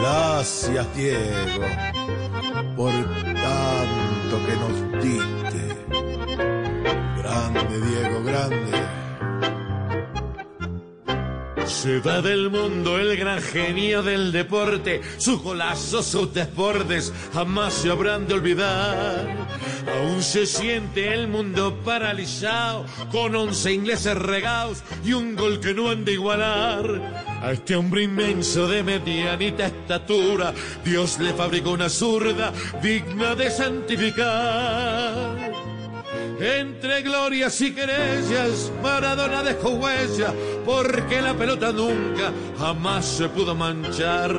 Gracias, Diego, por tanto que nos diste. Grande, Diego, grande. Se va del mundo el gran genio del deporte, sus golazos, sus desbordes jamás se habrán de olvidar. Aún se siente el mundo paralizado, con once ingleses regados y un gol que no han de igualar. A este hombre inmenso de medianita estatura, Dios le fabricó una zurda digna de santificar. Entre glorias y querellas, Maradona dejó huella, porque la pelota nunca, jamás se pudo manchar.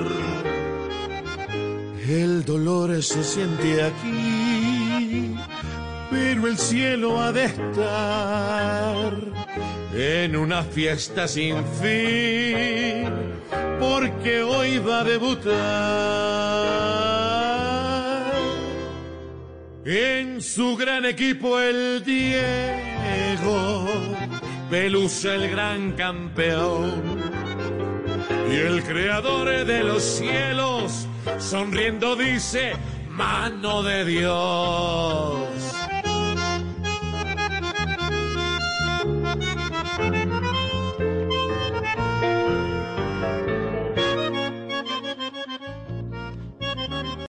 El dolor se siente aquí, pero el cielo ha de estar en una fiesta sin fin, porque hoy va a debutar. En su gran equipo el Diego, Pelusa el gran campeón. Y el creador de los cielos, sonriendo dice, mano de Dios.